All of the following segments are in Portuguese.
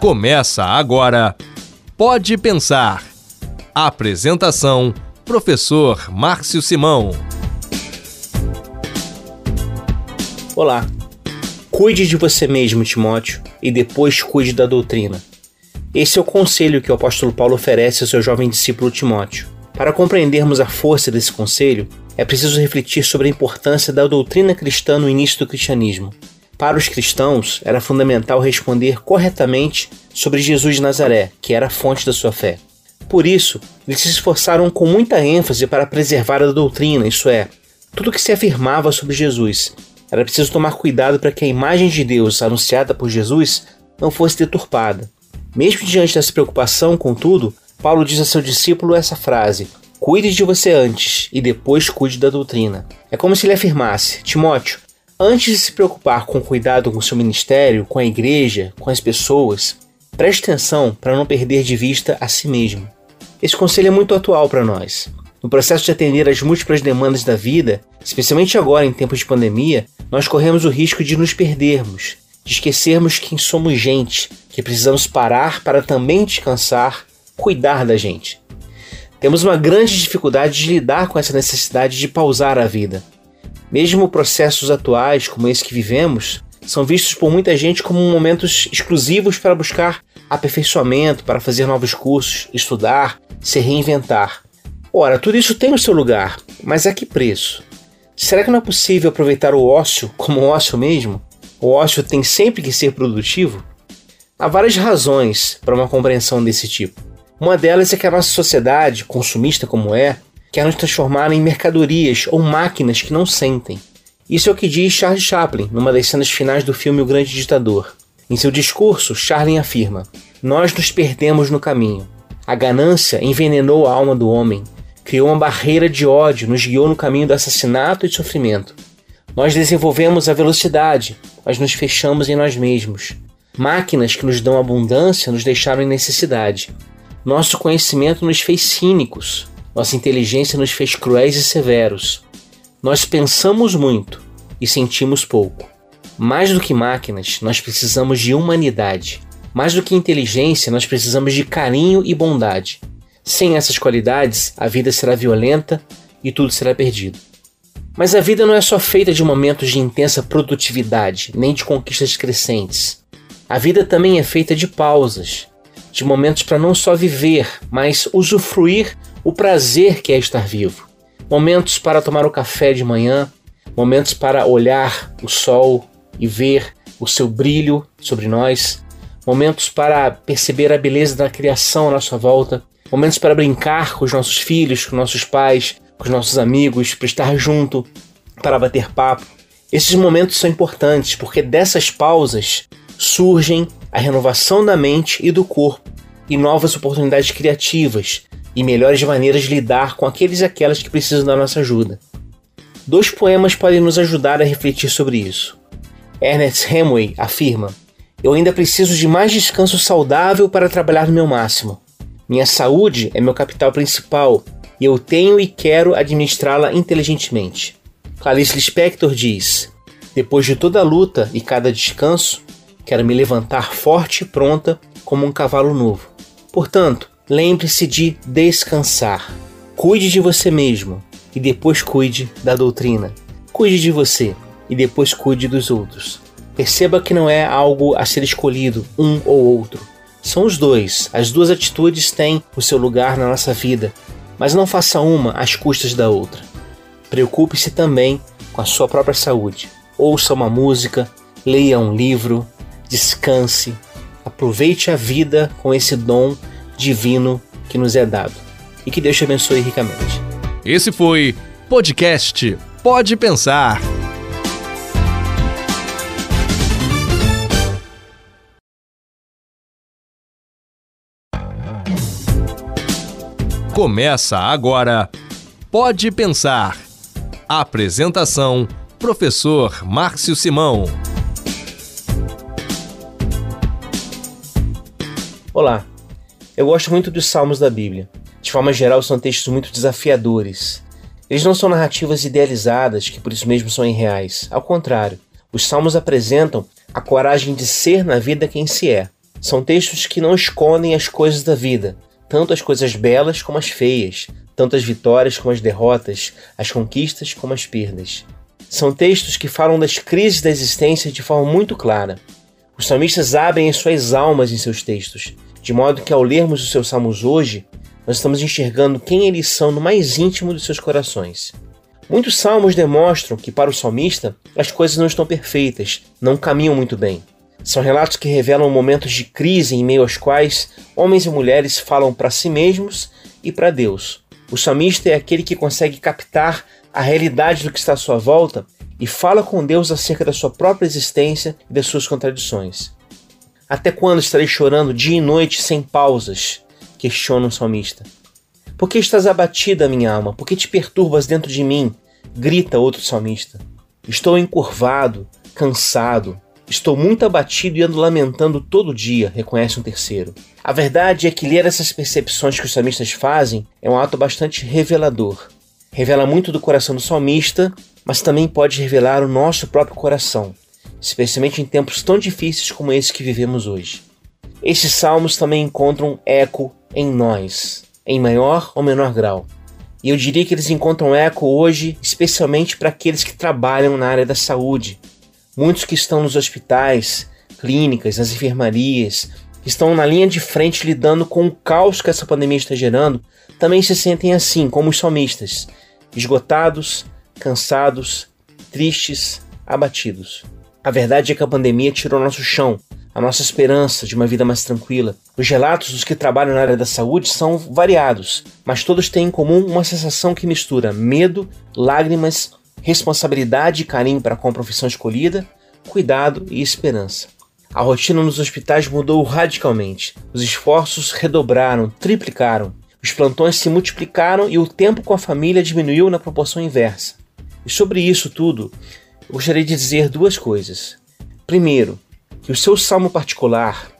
Começa agora Pode Pensar. Apresentação: Professor Márcio Simão. Olá. Cuide de você mesmo, Timóteo, e depois cuide da doutrina. Esse é o conselho que o apóstolo Paulo oferece ao seu jovem discípulo Timóteo. Para compreendermos a força desse conselho, é preciso refletir sobre a importância da doutrina cristã no início do cristianismo. Para os cristãos, era fundamental responder corretamente sobre Jesus de Nazaré, que era a fonte da sua fé. Por isso, eles se esforçaram com muita ênfase para preservar a doutrina, isso é, tudo que se afirmava sobre Jesus. Era preciso tomar cuidado para que a imagem de Deus anunciada por Jesus não fosse deturpada. Mesmo diante dessa preocupação, contudo, Paulo diz a seu discípulo essa frase: Cuide de você antes e depois cuide da doutrina. É como se ele afirmasse: Timóteo, antes de se preocupar com cuidado com seu ministério, com a igreja, com as pessoas, preste atenção para não perder de vista a si mesmo. Esse conselho é muito atual para nós. No processo de atender às múltiplas demandas da vida, especialmente agora em tempos de pandemia, nós corremos o risco de nos perdermos, de esquecermos quem somos gente, que precisamos parar para também descansar, cuidar da gente. Temos uma grande dificuldade de lidar com essa necessidade de pausar a vida. Mesmo processos atuais, como esse que vivemos, são vistos por muita gente como momentos exclusivos para buscar aperfeiçoamento, para fazer novos cursos, estudar, se reinventar. Ora, tudo isso tem o seu lugar, mas a que preço? Será que não é possível aproveitar o ócio como ócio mesmo? O ócio tem sempre que ser produtivo? Há várias razões para uma compreensão desse tipo. Uma delas é que a nossa sociedade, consumista como é, quer nos transformar em mercadorias ou máquinas que não sentem. Isso é o que diz Charles Chaplin numa das cenas finais do filme O Grande Ditador. Em seu discurso, Chaplin afirma: Nós nos perdemos no caminho. A ganância envenenou a alma do homem, criou uma barreira de ódio, nos guiou no caminho do assassinato e sofrimento. Nós desenvolvemos a velocidade, mas nos fechamos em nós mesmos. Máquinas que nos dão abundância nos deixaram em necessidade. Nosso conhecimento nos fez cínicos, nossa inteligência nos fez cruéis e severos. Nós pensamos muito e sentimos pouco. Mais do que máquinas, nós precisamos de humanidade. Mais do que inteligência, nós precisamos de carinho e bondade. Sem essas qualidades, a vida será violenta e tudo será perdido. Mas a vida não é só feita de momentos de intensa produtividade, nem de conquistas crescentes. A vida também é feita de pausas, de momentos para não só viver, mas usufruir o prazer que é estar vivo. Momentos para tomar o café de manhã, momentos para olhar o sol e ver o seu brilho sobre nós, momentos para perceber a beleza da criação à nossa volta, momentos para brincar com os nossos filhos, com nossos pais, com os nossos amigos, para estar junto, para bater papo. Esses momentos são importantes porque dessas pausas surgem a renovação da mente e do corpo e novas oportunidades criativas e melhores maneiras de lidar com aqueles e aquelas que precisam da nossa ajuda. Dois poemas podem nos ajudar a refletir sobre isso. Ernest Hemingway afirma: Eu ainda preciso de mais descanso saudável para trabalhar no meu máximo. Minha saúde é meu capital principal e eu tenho e quero administrá-la inteligentemente. Clarice Lispector diz: Depois de toda a luta e cada descanso, quero me levantar forte e pronta como um cavalo novo. Portanto, lembre-se de descansar. Cuide de você mesmo e depois cuide da doutrina. Cuide de você e depois cuide dos outros. Perceba que não é algo a ser escolhido, um ou outro. São os dois. As duas atitudes têm o seu lugar na nossa vida, mas não faça uma às custas da outra. Preocupe-se também com a sua própria saúde. Ouça uma música, leia um livro, descanse, aproveite a vida com esse dom divino que nos é dado. E que Deus te abençoe ricamente. Esse foi podcast Pode Pensar. Começa agora Pode Pensar. Apresentação: Professor Márcio Simão. Olá, eu gosto muito dos salmos da Bíblia. De forma geral, são textos muito desafiadores. Eles não são narrativas idealizadas, que por isso mesmo são irreais. Ao contrário, os salmos apresentam a coragem de ser na vida quem se é. São textos que não escondem as coisas da vida, tanto as coisas belas como as feias, tanto as vitórias como as derrotas, as conquistas como as perdas. São textos que falam das crises da existência de forma muito clara. Os salmistas abrem as suas almas em seus textos, de modo que ao lermos os seus salmos hoje, nós estamos enxergando quem eles são no mais íntimo dos seus corações. Muitos salmos demonstram que, para o salmista, as coisas não estão perfeitas, não caminham muito bem. São relatos que revelam momentos de crise em meio aos quais homens e mulheres falam para si mesmos e para Deus. O salmista é aquele que consegue captar a realidade do que está à sua volta e fala com Deus acerca da sua própria existência e das suas contradições. Até quando estarei chorando dia e noite sem pausas? questiona o salmista. Por que estás abatida, minha alma? Por que te perturbas dentro de mim? grita outro salmista. Estou encurvado, cansado, estou muito abatido e ando lamentando todo dia, reconhece um terceiro. A verdade é que ler essas percepções que os salmistas fazem é um ato bastante revelador. Revela muito do coração do salmista, mas também pode revelar o nosso próprio coração, especialmente em tempos tão difíceis como esse que vivemos hoje. Esses salmos também encontram eco em nós, em maior ou menor grau. E eu diria que eles encontram eco hoje, especialmente para aqueles que trabalham na área da saúde. Muitos que estão nos hospitais, clínicas, nas enfermarias, que estão na linha de frente lidando com o caos que essa pandemia está gerando, também se sentem assim, como os salmistas, esgotados, cansados, tristes, abatidos. A verdade é que a pandemia tirou nosso chão, a nossa esperança de uma vida mais tranquila. Os relatos dos que trabalham na área da saúde são variados, mas todos têm em comum uma sensação que mistura medo, lágrimas, responsabilidade e carinho para com a profissão escolhida, cuidado e esperança. A rotina nos hospitais mudou radicalmente. Os esforços redobraram, triplicaram. Os plantões se multiplicaram e o tempo com a família diminuiu na proporção inversa. E sobre isso tudo, gostaria de dizer duas coisas. Primeiro, que o seu salmo particular,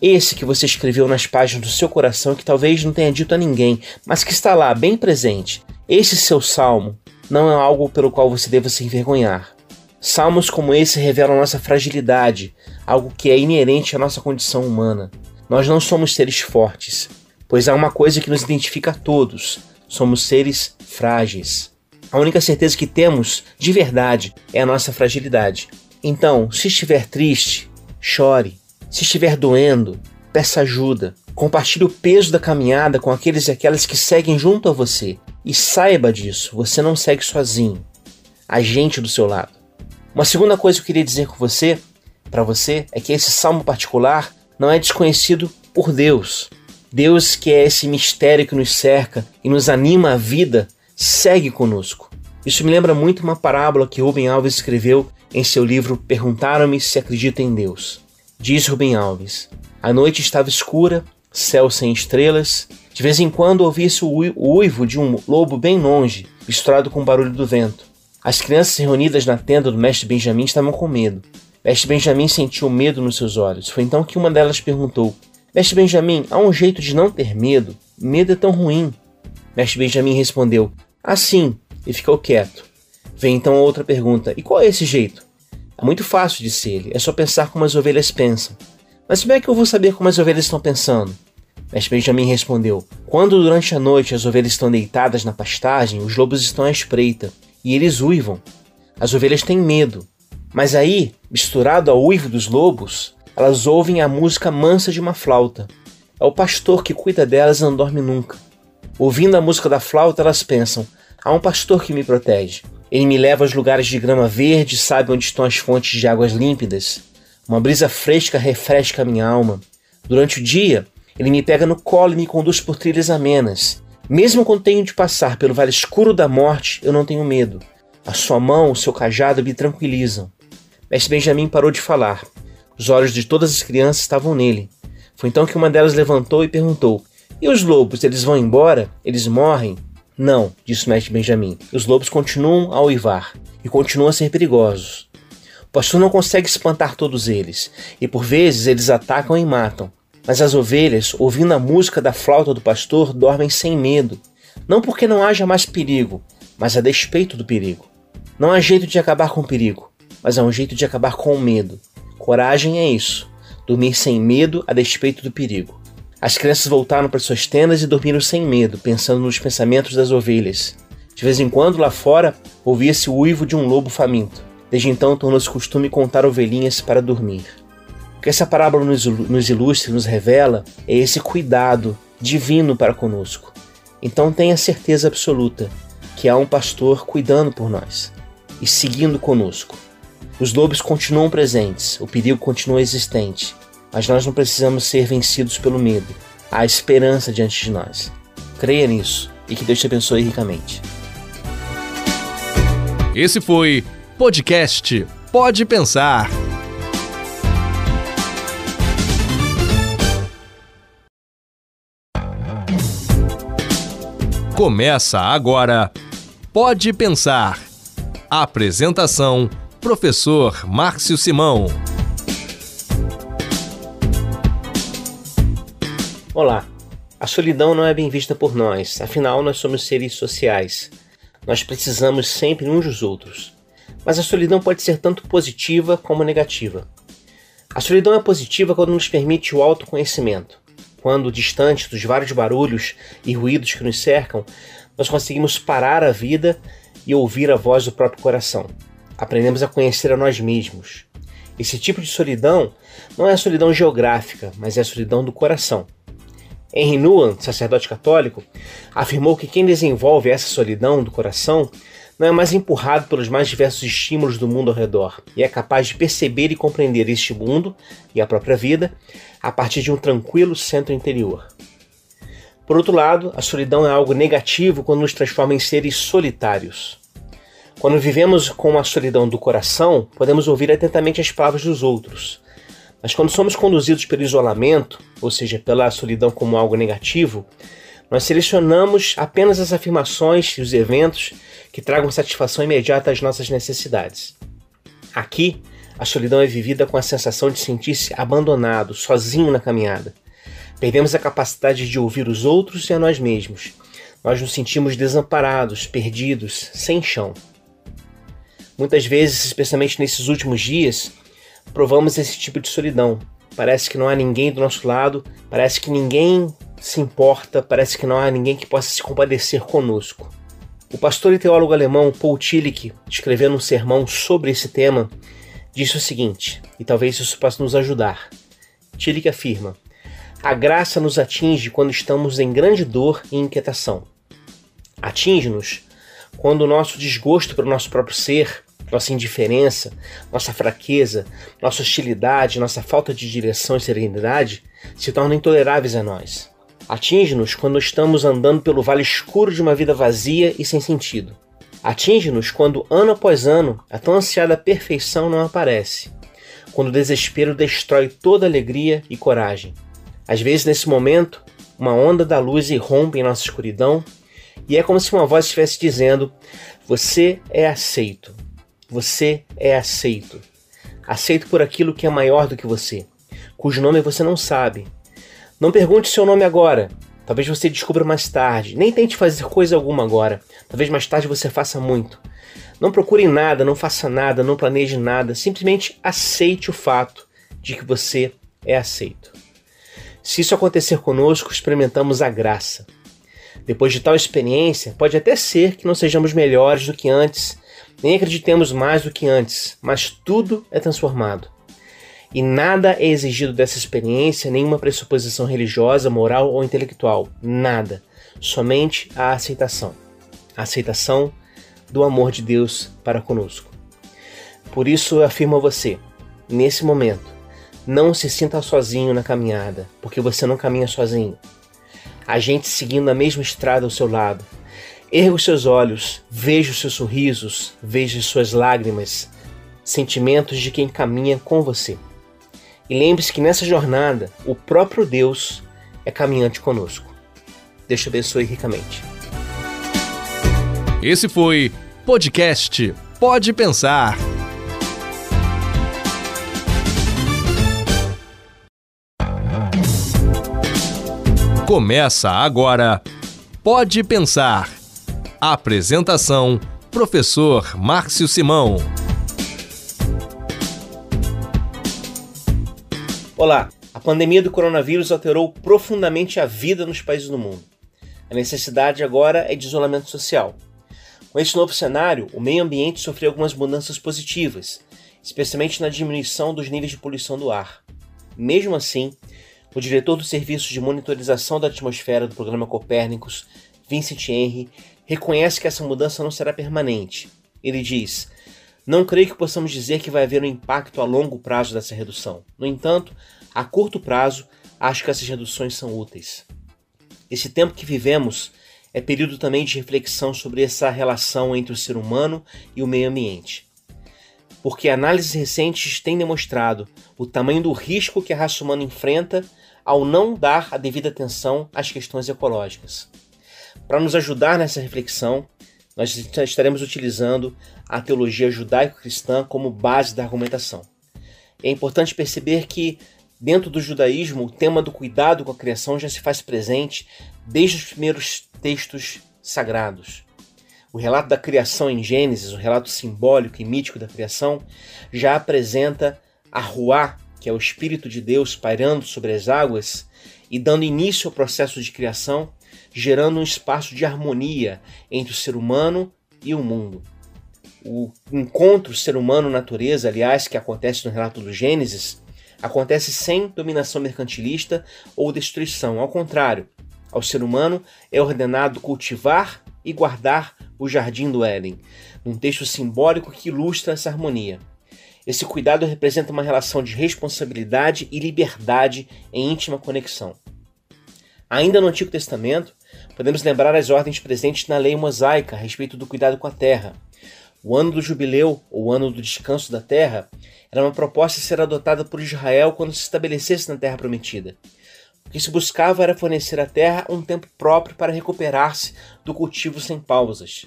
esse que você escreveu nas páginas do seu coração, que talvez não tenha dito a ninguém, mas que está lá, bem presente, esse seu salmo não é algo pelo qual você deva se envergonhar. Salmos como esse revelam nossa fragilidade, algo que é inerente à nossa condição humana. Nós não somos seres fortes, pois há uma coisa que nos identifica a todos: somos seres frágeis. A única certeza que temos, de verdade, é a nossa fragilidade. Então, se estiver triste, Chore. Se estiver doendo, peça ajuda. Compartilhe o peso da caminhada com aqueles e aquelas que seguem junto a você. E saiba disso, você não segue sozinho. Há gente do seu lado. Uma segunda coisa que eu queria dizer com você, para você, é que esse salmo particular não é desconhecido por Deus. Deus, que é esse mistério que nos cerca e nos anima à vida, segue conosco. Isso me lembra muito uma parábola que Rubem Alves escreveu em seu livro Perguntaram-me se acredita em Deus. Diz Rubem Alves: A noite estava escura, céu sem estrelas. De vez em quando ouvia-se o uivo de um lobo bem longe, misturado com o barulho do vento. As crianças reunidas na tenda do mestre Benjamin estavam com medo. Mestre Benjamin sentiu medo nos seus olhos. Foi então que uma delas perguntou: Mestre Benjamin, há um jeito de não ter medo? Medo é tão ruim. Mestre Benjamin respondeu: Assim, e ficou quieto. Vem então outra pergunta: e qual é esse jeito? É muito fácil, disse ele, é só pensar como as ovelhas pensam. Mas como é que eu vou saber como as ovelhas estão pensando? Mestre Benjamin respondeu: Quando durante a noite as ovelhas estão deitadas na pastagem, os lobos estão à espreita, e eles uivam. As ovelhas têm medo. Mas aí, misturado ao uivo dos lobos, elas ouvem a música mansa de uma flauta. É o pastor que cuida delas e não dorme nunca. Ouvindo a música da flauta, elas pensam: há um pastor que me protege. Ele me leva aos lugares de grama verde, sabe onde estão as fontes de águas límpidas. Uma brisa fresca refresca a minha alma. Durante o dia, ele me pega no colo e me conduz por trilhas amenas. Mesmo quando tenho de passar pelo vale escuro da morte, eu não tenho medo. A sua mão, o seu cajado me tranquilizam. Mestre Benjamin parou de falar. Os olhos de todas as crianças estavam nele. Foi então que uma delas levantou e perguntou: E os lobos, eles vão embora? Eles morrem? Não, disse mestre Benjamin. Os lobos continuam a uivar e continuam a ser perigosos. O pastor não consegue espantar todos eles, e por vezes eles atacam e matam. Mas as ovelhas, ouvindo a música da flauta do pastor, dormem sem medo. Não porque não haja mais perigo, mas a despeito do perigo. Não há jeito de acabar com o perigo, mas há um jeito de acabar com o medo. Coragem é isso, dormir sem medo a despeito do perigo. As crianças voltaram para suas tendas e dormiram sem medo, pensando nos pensamentos das ovelhas. De vez em quando, lá fora, ouvia-se o uivo de um lobo faminto. Desde então, tornou-se costume contar ovelhinhas para dormir. O que essa parábola nos ilustra e nos revela é esse cuidado divino para conosco. Então tenha certeza absoluta que há um pastor cuidando por nós e seguindo conosco. Os lobos continuam presentes, o perigo continua existente, mas nós não precisamos ser vencidos pelo medo. Há esperança diante de nós. Creia nisso e que Deus te abençoe ricamente. Esse foi podcast Pode Pensar. Começa agora Pode Pensar. Apresentação: Professor Márcio Simão. Olá. A solidão não é bem vista por nós, afinal, nós somos seres sociais. Nós precisamos sempre uns dos outros. Mas a solidão pode ser tanto positiva como negativa. A solidão é positiva quando nos permite o autoconhecimento. Quando, distante dos vários barulhos e ruídos que nos cercam, nós conseguimos parar a vida e ouvir a voz do próprio coração. Aprendemos a conhecer a nós mesmos. Esse tipo de solidão não é a solidão geográfica, mas é a solidão do coração. Henry Nouwen, sacerdote católico, afirmou que quem desenvolve essa solidão do coração não é mais empurrado pelos mais diversos estímulos do mundo ao redor e é capaz de perceber e compreender este mundo e a própria vida a partir de um tranquilo centro interior. Por outro lado, a solidão é algo negativo quando nos transforma em seres solitários. Quando vivemos com a solidão do coração, podemos ouvir atentamente as palavras dos outros. Mas quando somos conduzidos pelo isolamento, ou seja, pela solidão como algo negativo, nós selecionamos apenas as afirmações e os eventos que tragam satisfação imediata às nossas necessidades. Aqui, a solidão é vivida com a sensação de sentir-se abandonado, sozinho na caminhada. Perdemos a capacidade de ouvir os outros e a nós mesmos. Nós nos sentimos desamparados, perdidos, sem chão. Muitas vezes, especialmente nesses últimos dias, provamos esse tipo de solidão. Parece que não há ninguém do nosso lado, parece que ninguém se importa, parece que não há ninguém que possa se compadecer conosco. O pastor e teólogo alemão Paul Tillich, escrevendo um sermão sobre esse tema, disse o seguinte, e talvez isso possa nos ajudar. Tillich afirma: a graça nos atinge quando estamos em grande dor e inquietação. Atinge-nos quando o nosso desgosto pelo nosso próprio ser, nossa indiferença, nossa fraqueza, nossa hostilidade, nossa falta de direção e serenidade se tornam intoleráveis a nós. Atinge-nos quando estamos andando pelo vale escuro de uma vida vazia e sem sentido. Atinge-nos quando, ano após ano, a tão ansiada perfeição não aparece. Quando o desespero destrói toda alegria e coragem. Às vezes, nesse momento, uma onda da luz irrompe em nossa escuridão e é como se uma voz estivesse dizendo: Você é aceito. Você é aceito. Aceito por aquilo que é maior do que você, cujo nome você não sabe. Não pergunte seu nome agora. Talvez você descubra mais tarde. Nem tente fazer coisa alguma agora. Talvez mais tarde você faça muito. Não procure nada, não faça nada, não planeje nada. Simplesmente aceite o fato de que você é aceito. Se isso acontecer conosco, experimentamos a graça. Depois de tal experiência, pode até ser que não sejamos melhores do que antes, nem acreditemos mais do que antes, mas tudo é transformado. E nada é exigido dessa experiência, nenhuma pressuposição religiosa, moral ou intelectual. Nada. Somente a aceitação. A aceitação do amor de Deus para conosco. Por isso eu afirmo a você, nesse momento, não se sinta sozinho na caminhada, porque você não caminha sozinho. A gente seguindo a mesma estrada ao seu lado. Erga os seus olhos, veja os seus sorrisos, veja as suas lágrimas, sentimentos de quem caminha com você. E lembre-se que nessa jornada, o próprio Deus é caminhante conosco. Deus te abençoe ricamente. Esse foi podcast Pode Pensar. Começa agora Pode Pensar. Apresentação: Professor Márcio Simão. Olá! A pandemia do coronavírus alterou profundamente a vida nos países do mundo. A necessidade agora é de isolamento social. Com esse novo cenário, o meio ambiente sofreu algumas mudanças positivas, especialmente na diminuição dos níveis de poluição do ar. Mesmo assim, o diretor do Serviço de Monitorização da Atmosfera do programa Copérnicos, Vincent Henry, reconhece que essa mudança não será permanente. Ele diz: não creio que possamos dizer que vai haver um impacto a longo prazo dessa redução. No entanto, a curto prazo, acho que essas reduções são úteis. Esse tempo que vivemos é período também de reflexão sobre essa relação entre o ser humano e o meio ambiente. Porque análises recentes têm demonstrado o tamanho do risco que a raça humana enfrenta ao não dar a devida atenção às questões ecológicas. Para nos ajudar nessa reflexão, nós estaremos utilizando a teologia judaico-cristã como base da argumentação. É importante perceber que, dentro do judaísmo, o tema do cuidado com a criação já se faz presente desde os primeiros textos sagrados. O relato da criação em Gênesis, o relato simbólico e mítico da criação, já apresenta a Ruá, que é o Espírito de Deus pairando sobre as águas e dando início ao processo de criação, gerando um espaço de harmonia entre o ser humano e o mundo. O encontro ser humano-natureza, aliás, que acontece no relato do Gênesis, acontece sem dominação mercantilista ou destruição. Ao contrário, ao ser humano é ordenado cultivar e guardar o jardim do Éden, um texto simbólico que ilustra essa harmonia. Esse cuidado representa uma relação de responsabilidade e liberdade em íntima conexão. Ainda no Antigo Testamento, podemos lembrar as ordens presentes na lei mosaica a respeito do cuidado com a terra. O ano do jubileu, ou ano do descanso da terra, era uma proposta a ser adotada por Israel quando se estabelecesse na terra prometida. O que se buscava era fornecer à terra um tempo próprio para recuperar-se do cultivo sem pausas.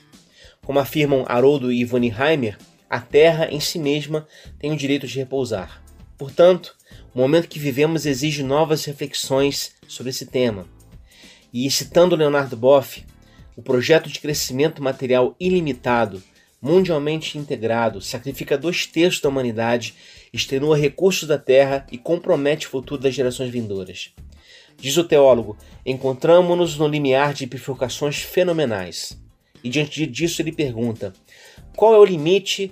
Como afirmam Haroldo e Ivone Heimer, a terra em si mesma tem o direito de repousar. Portanto, o momento que vivemos exige novas reflexões sobre esse tema. E citando Leonardo Boff, o projeto de crescimento material ilimitado, mundialmente integrado, sacrifica dois terços da humanidade, extenua recursos da terra e compromete o futuro das gerações vindouras. Diz o teólogo: encontramos-nos no limiar de bifurcações fenomenais. E diante disso ele pergunta: qual é o limite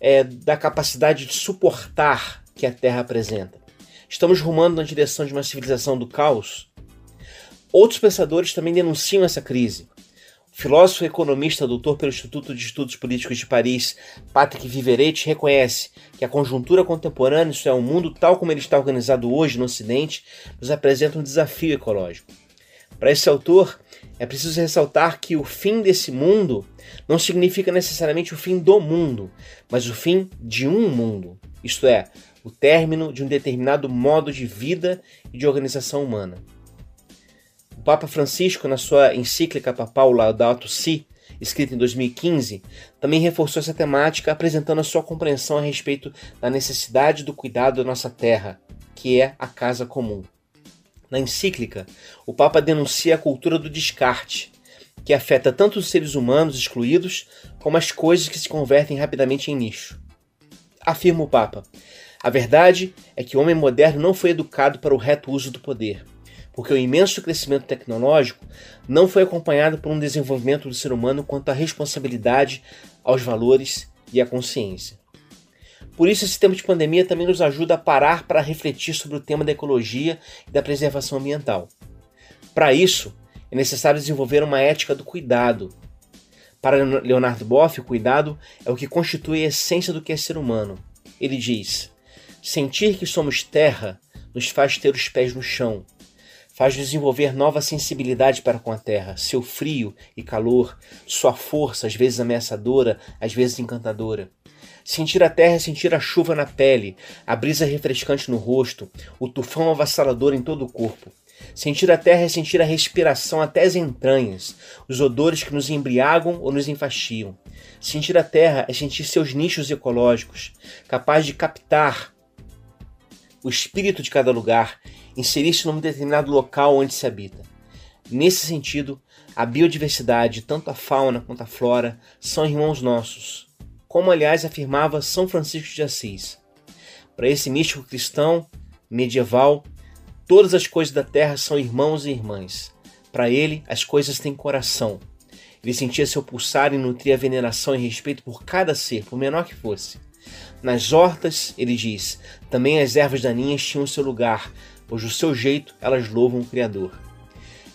é, da capacidade de suportar que a Terra apresenta? Estamos rumando na direção de uma civilização do caos? Outros pensadores também denunciam essa crise. O filósofo e economista doutor pelo Instituto de Estudos Políticos de Paris, Patrick Viveretti, reconhece que a conjuntura contemporânea, isso é, o mundo tal como ele está organizado hoje no Ocidente, nos apresenta um desafio ecológico. Para esse autor, é preciso ressaltar que o fim desse mundo não significa necessariamente o fim do mundo, mas o fim de um mundo, isto é, o término de um determinado modo de vida e de organização humana. O Papa Francisco, na sua encíclica papal Laudato Si, escrita em 2015, também reforçou essa temática apresentando a sua compreensão a respeito da necessidade do cuidado da nossa terra, que é a casa comum. Na encíclica, o Papa denuncia a cultura do descarte, que afeta tanto os seres humanos excluídos como as coisas que se convertem rapidamente em nicho. Afirma o Papa: a verdade é que o homem moderno não foi educado para o reto uso do poder, porque o imenso crescimento tecnológico não foi acompanhado por um desenvolvimento do ser humano quanto à responsabilidade, aos valores e à consciência. Por isso, esse tempo de pandemia também nos ajuda a parar para refletir sobre o tema da ecologia e da preservação ambiental. Para isso, é necessário desenvolver uma ética do cuidado. Para Leonardo Boff, o cuidado é o que constitui a essência do que é ser humano. Ele diz: Sentir que somos terra nos faz ter os pés no chão, faz desenvolver nova sensibilidade para com a terra, seu frio e calor, sua força, às vezes ameaçadora, às vezes encantadora. Sentir a terra é sentir a chuva na pele, a brisa refrescante no rosto, o tufão avassalador em todo o corpo. Sentir a terra é sentir a respiração até as entranhas, os odores que nos embriagam ou nos enfastiam. Sentir a terra é sentir seus nichos ecológicos, capaz de captar o espírito de cada lugar, inserir-se num determinado local onde se habita. Nesse sentido, a biodiversidade, tanto a fauna quanto a flora, são irmãos nossos, como aliás afirmava São Francisco de Assis. Para esse místico cristão, medieval, todas as coisas da terra são irmãos e irmãs. Para ele, as coisas têm coração. Ele sentia seu pulsar e nutria veneração e respeito por cada ser, por menor que fosse. Nas hortas, ele diz, também as ervas daninhas tinham seu lugar, pois do seu jeito elas louvam o Criador.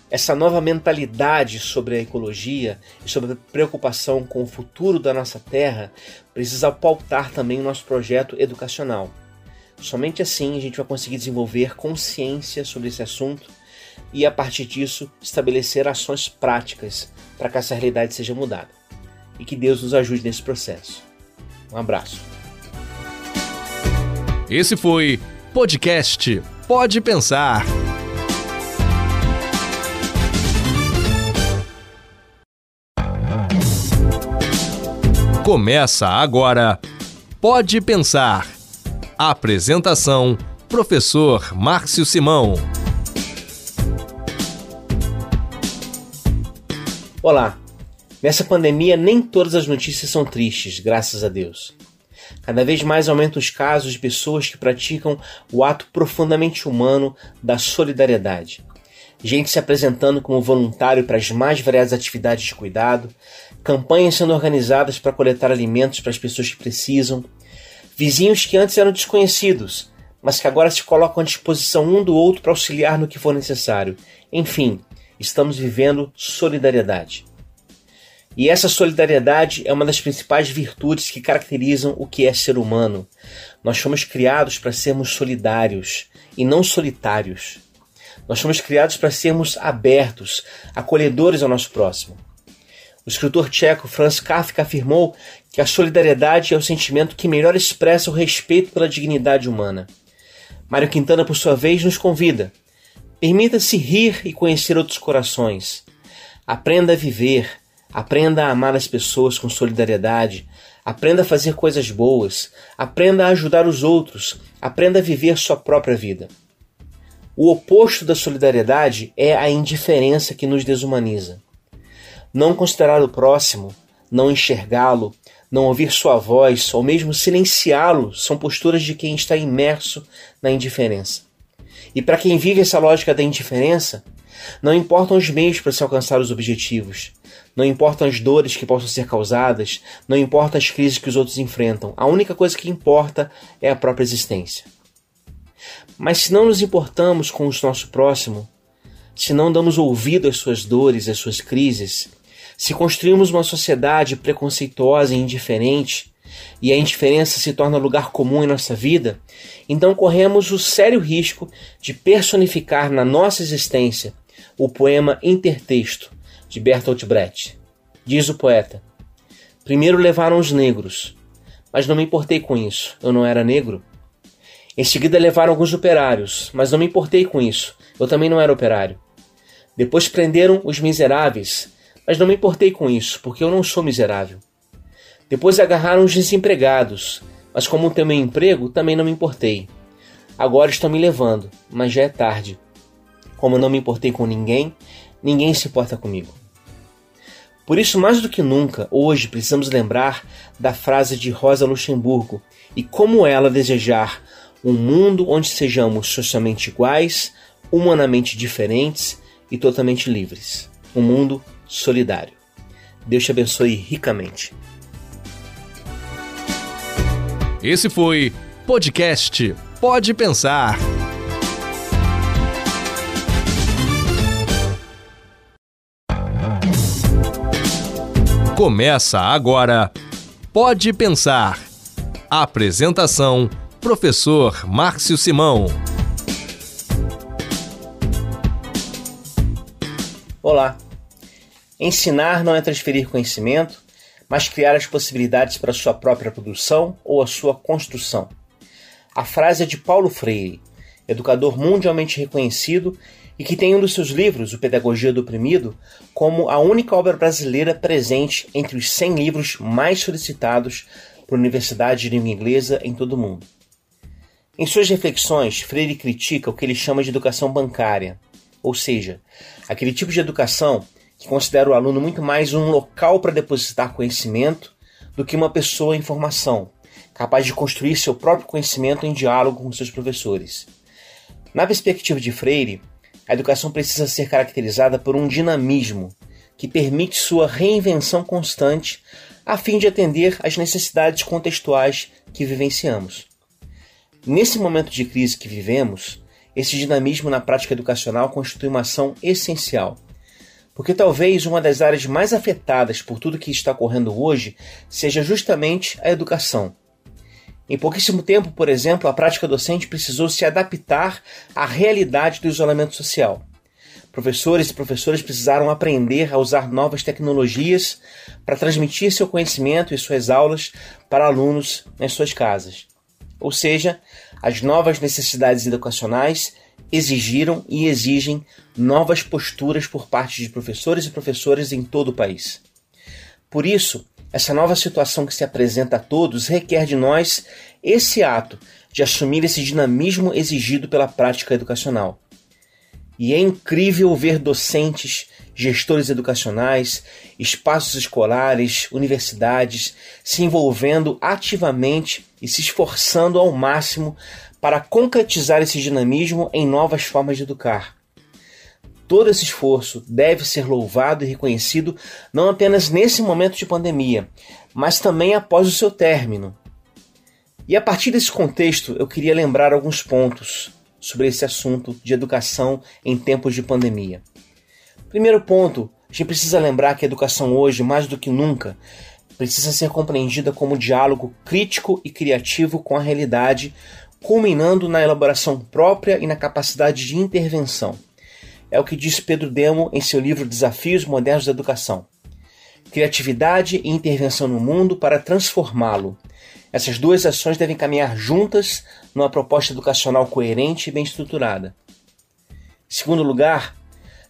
Essa nova mentalidade sobre a ecologia e sobre a preocupação com o futuro da nossa terra precisa pautar também o nosso projeto educacional. Somente assim a gente vai conseguir desenvolver consciência sobre esse assunto e, a partir disso, estabelecer ações práticas para que essa realidade seja mudada. E que Deus nos ajude nesse processo. Um abraço. Esse foi podcast Pode Pensar. Começa agora Pode Pensar. Apresentação: Professor Márcio Simão. Olá! Nessa pandemia, nem todas as notícias são tristes, graças a Deus. Cada vez mais aumentam os casos de pessoas que praticam o ato profundamente humano da solidariedade. Gente se apresentando como voluntário para as mais variadas atividades de cuidado, campanhas sendo organizadas para coletar alimentos para as pessoas que precisam, vizinhos que antes eram desconhecidos, mas que agora se colocam à disposição um do outro para auxiliar no que for necessário. Enfim, estamos vivendo solidariedade. E essa solidariedade é uma das principais virtudes que caracterizam o que é ser humano. Nós fomos criados para sermos solidários e não solitários. Nós fomos criados para sermos abertos, acolhedores ao nosso próximo. O escritor tcheco Franz Kafka afirmou que a solidariedade é o sentimento que melhor expressa o respeito pela dignidade humana. Mário Quintana, por sua vez, nos convida Permita-se rir e conhecer outros corações. Aprenda a viver, aprenda a amar as pessoas com solidariedade, aprenda a fazer coisas boas, aprenda a ajudar os outros, aprenda a viver sua própria vida. O oposto da solidariedade é a indiferença que nos desumaniza. Não considerar o próximo, não enxergá-lo, não ouvir sua voz ou mesmo silenciá-lo são posturas de quem está imerso na indiferença. E para quem vive essa lógica da indiferença, não importam os meios para se alcançar os objetivos, não importam as dores que possam ser causadas, não importam as crises que os outros enfrentam, a única coisa que importa é a própria existência. Mas se não nos importamos com o nosso próximo, se não damos ouvido às suas dores, às suas crises, se construímos uma sociedade preconceituosa e indiferente, e a indiferença se torna lugar comum em nossa vida, então corremos o sério risco de personificar na nossa existência o poema Intertexto de Bertolt Brecht. Diz o poeta: Primeiro levaram os negros, mas não me importei com isso, eu não era negro. Em seguida levaram alguns operários, mas não me importei com isso, eu também não era operário. Depois prenderam os miseráveis, mas não me importei com isso, porque eu não sou miserável. Depois agarraram os desempregados, mas como meu emprego, também não me importei. Agora estão me levando, mas já é tarde. Como não me importei com ninguém, ninguém se importa comigo. Por isso, mais do que nunca, hoje precisamos lembrar da frase de Rosa Luxemburgo e como ela desejar um mundo onde sejamos socialmente iguais, humanamente diferentes e totalmente livres. Um mundo solidário. Deus te abençoe ricamente. Esse foi podcast Pode Pensar. Começa agora Pode Pensar. Apresentação: Professor Márcio Simão. Olá. Ensinar não é transferir conhecimento, mas criar as possibilidades para a sua própria produção ou a sua construção. A frase é de Paulo Freire, educador mundialmente reconhecido e que tem um dos seus livros, O Pedagogia do Oprimido, como a única obra brasileira presente entre os 100 livros mais solicitados por universidades de língua inglesa em todo o mundo. Em suas reflexões, Freire critica o que ele chama de educação bancária, ou seja, aquele tipo de educação que considera o aluno muito mais um local para depositar conhecimento do que uma pessoa em formação, capaz de construir seu próprio conhecimento em diálogo com seus professores. Na perspectiva de Freire, a educação precisa ser caracterizada por um dinamismo que permite sua reinvenção constante a fim de atender às necessidades contextuais que vivenciamos. Nesse momento de crise que vivemos, esse dinamismo na prática educacional constitui uma ação essencial, porque talvez uma das áreas mais afetadas por tudo que está ocorrendo hoje seja justamente a educação. Em pouquíssimo tempo, por exemplo, a prática docente precisou se adaptar à realidade do isolamento social. Professores e professoras precisaram aprender a usar novas tecnologias para transmitir seu conhecimento e suas aulas para alunos nas suas casas. Ou seja, as novas necessidades educacionais exigiram e exigem novas posturas por parte de professores e professoras em todo o país. Por isso, essa nova situação que se apresenta a todos requer de nós esse ato de assumir esse dinamismo exigido pela prática educacional. E é incrível ver docentes, gestores educacionais, espaços escolares, universidades se envolvendo ativamente e se esforçando ao máximo para concretizar esse dinamismo em novas formas de educar. Todo esse esforço deve ser louvado e reconhecido não apenas nesse momento de pandemia, mas também após o seu término. E a partir desse contexto, eu queria lembrar alguns pontos sobre esse assunto de educação em tempos de pandemia. Primeiro ponto, a gente precisa lembrar que a educação hoje, mais do que nunca, precisa ser compreendida como diálogo crítico e criativo com a realidade, culminando na elaboração própria e na capacidade de intervenção. É o que diz Pedro Demo em seu livro Desafios Modernos da Educação. Criatividade e intervenção no mundo para transformá-lo, essas duas ações devem caminhar juntas numa proposta educacional coerente e bem estruturada. Em segundo lugar,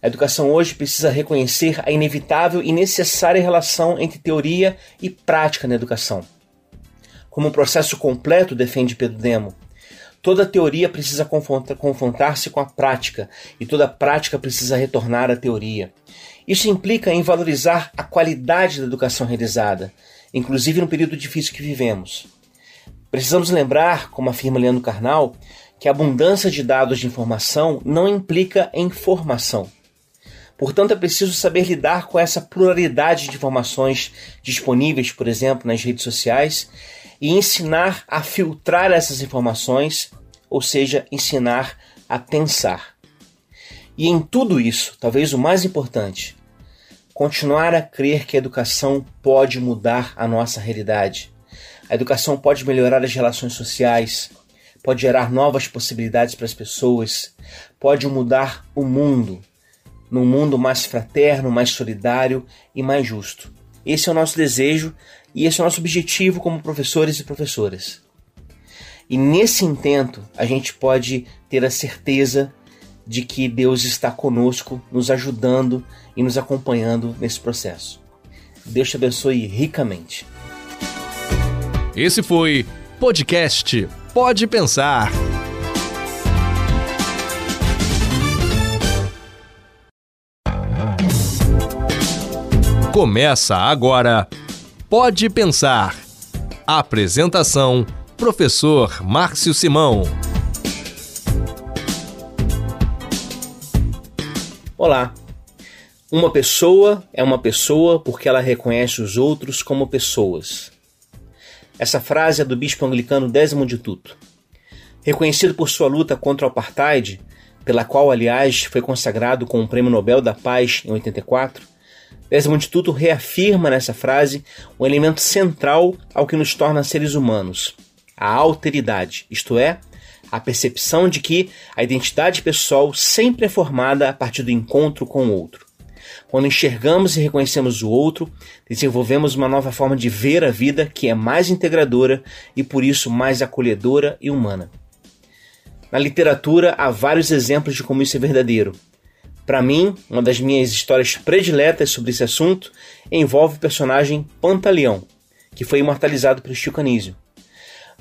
a educação hoje precisa reconhecer a inevitável e necessária relação entre teoria e prática na educação. Como um processo completo, defende Pedro Demo, toda teoria precisa confrontar-se com a prática e toda prática precisa retornar à teoria. Isso implica em valorizar a qualidade da educação realizada, inclusive no período difícil que vivemos. Precisamos lembrar, como afirma Leandro Carnal, que a abundância de dados de informação não implica informação. Portanto, é preciso saber lidar com essa pluralidade de informações disponíveis, por exemplo, nas redes sociais, e ensinar a filtrar essas informações, ou seja, ensinar a pensar. E em tudo isso, talvez o mais importante, continuar a crer que a educação pode mudar a nossa realidade. A educação pode melhorar as relações sociais, pode gerar novas possibilidades para as pessoas, pode mudar o mundo num mundo mais fraterno, mais solidário e mais justo. Esse é o nosso desejo e esse é o nosso objetivo como professores e professoras. E nesse intento, a gente pode ter a certeza de que Deus está conosco, nos ajudando e nos acompanhando nesse processo. Deus te abençoe ricamente. Esse foi podcast Pode Pensar. Começa agora Pode Pensar. Apresentação: Professor Márcio Simão. Olá. Uma pessoa é uma pessoa porque ela reconhece os outros como pessoas. Essa frase é do bispo anglicano Desmond Tutu. Reconhecido por sua luta contra o apartheid, pela qual, aliás, foi consagrado com o Prêmio Nobel da Paz em 84, Desmond Tutu reafirma nessa frase um elemento central ao que nos torna seres humanos: a alteridade, isto é, a percepção de que a identidade pessoal sempre é formada a partir do encontro com o outro. Quando enxergamos e reconhecemos o outro, desenvolvemos uma nova forma de ver a vida que é mais integradora e por isso mais acolhedora e humana. Na literatura há vários exemplos de como isso é verdadeiro. Para mim, uma das minhas histórias prediletas sobre esse assunto envolve o personagem Pantaleão, que foi imortalizado por Chico Anísio.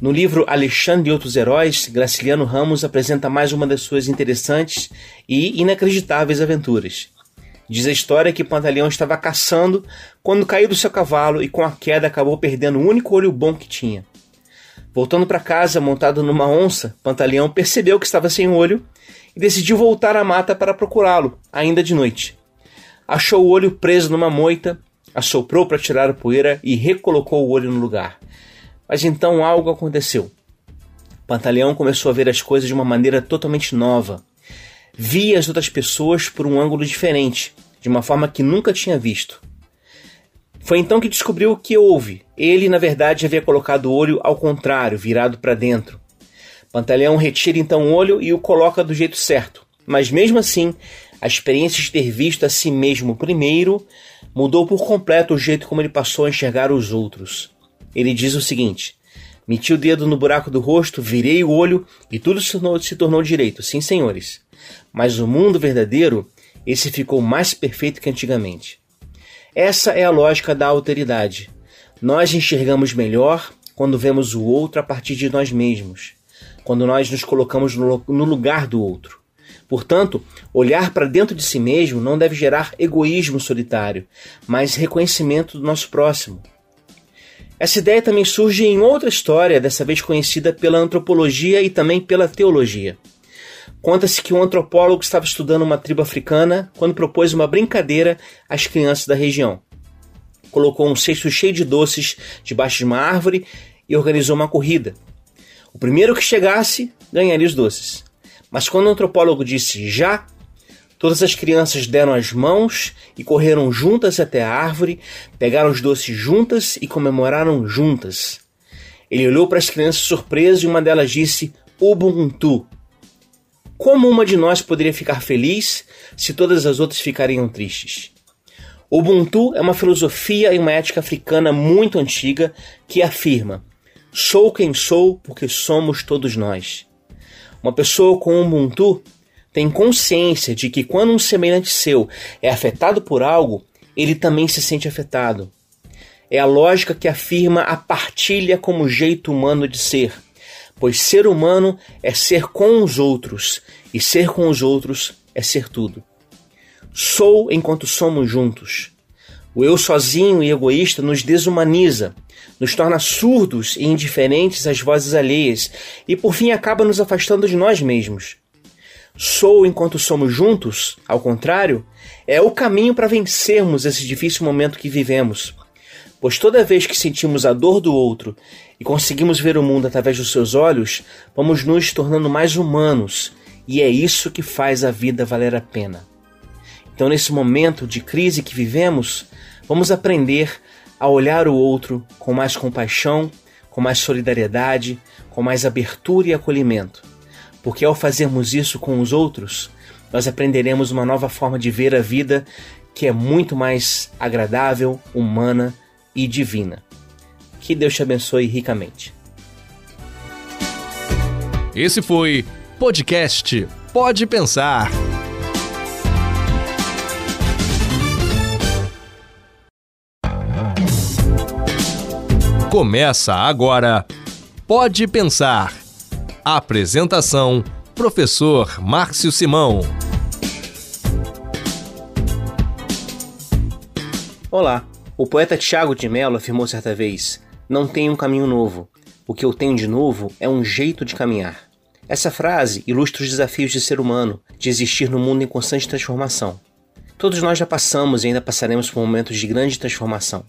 No livro Alexandre e Outros Heróis, Graciliano Ramos apresenta mais uma das suas interessantes e inacreditáveis aventuras. Diz a história que Pantaleão estava caçando quando caiu do seu cavalo e com a queda acabou perdendo o único olho bom que tinha. Voltando para casa, montado numa onça, Pantaleão percebeu que estava sem olho e decidiu voltar à mata para procurá-lo, ainda de noite. Achou o olho preso numa moita, assoprou para tirar a poeira e recolocou o olho no lugar. Mas então algo aconteceu. Pantaleão começou a ver as coisas de uma maneira totalmente nova. Via as outras pessoas por um ângulo diferente, de uma forma que nunca tinha visto. Foi então que descobriu o que houve. Ele, na verdade, havia colocado o olho ao contrário, virado para dentro. Pantaleão retira então o olho e o coloca do jeito certo. Mas mesmo assim, a experiência de ter visto a si mesmo primeiro mudou por completo o jeito como ele passou a enxergar os outros. Ele diz o seguinte: Meti o dedo no buraco do rosto, virei o olho e tudo se tornou, se tornou direito. Sim, senhores. Mas o mundo verdadeiro, esse ficou mais perfeito que antigamente. Essa é a lógica da alteridade. Nós enxergamos melhor quando vemos o outro a partir de nós mesmos, quando nós nos colocamos no lugar do outro. Portanto, olhar para dentro de si mesmo não deve gerar egoísmo solitário, mas reconhecimento do nosso próximo. Essa ideia também surge em outra história, dessa vez conhecida pela antropologia e também pela teologia. Conta-se que um antropólogo estava estudando uma tribo africana quando propôs uma brincadeira às crianças da região. Colocou um cesto cheio de doces debaixo de uma árvore e organizou uma corrida. O primeiro que chegasse ganharia os doces. Mas quando o antropólogo disse já, todas as crianças deram as mãos e correram juntas até a árvore, pegaram os doces juntas e comemoraram juntas. Ele olhou para as crianças surpreso e uma delas disse Ubuntu, como uma de nós poderia ficar feliz se todas as outras ficariam tristes? Ubuntu é uma filosofia e uma ética africana muito antiga que afirma: sou quem sou porque somos todos nós. Uma pessoa com Ubuntu tem consciência de que quando um semelhante seu é afetado por algo, ele também se sente afetado. É a lógica que afirma a partilha como jeito humano de ser pois ser humano é ser com os outros, e ser com os outros é ser tudo. Sou enquanto somos juntos. O eu sozinho e egoísta nos desumaniza, nos torna surdos e indiferentes às vozes alheias e por fim acaba nos afastando de nós mesmos. Sou enquanto somos juntos, ao contrário, é o caminho para vencermos esse difícil momento que vivemos pois toda vez que sentimos a dor do outro e conseguimos ver o mundo através dos seus olhos, vamos nos tornando mais humanos, e é isso que faz a vida valer a pena. Então, nesse momento de crise que vivemos, vamos aprender a olhar o outro com mais compaixão, com mais solidariedade, com mais abertura e acolhimento. Porque ao fazermos isso com os outros, nós aprenderemos uma nova forma de ver a vida que é muito mais agradável, humana e divina. Que Deus te abençoe ricamente. Esse foi podcast Pode Pensar. Começa agora Pode Pensar. Apresentação: Professor Márcio Simão. Olá, o poeta Tiago de Mello afirmou certa vez: Não tenho um caminho novo. O que eu tenho de novo é um jeito de caminhar. Essa frase ilustra os desafios de ser humano, de existir no mundo em constante transformação. Todos nós já passamos e ainda passaremos por momentos de grande transformação.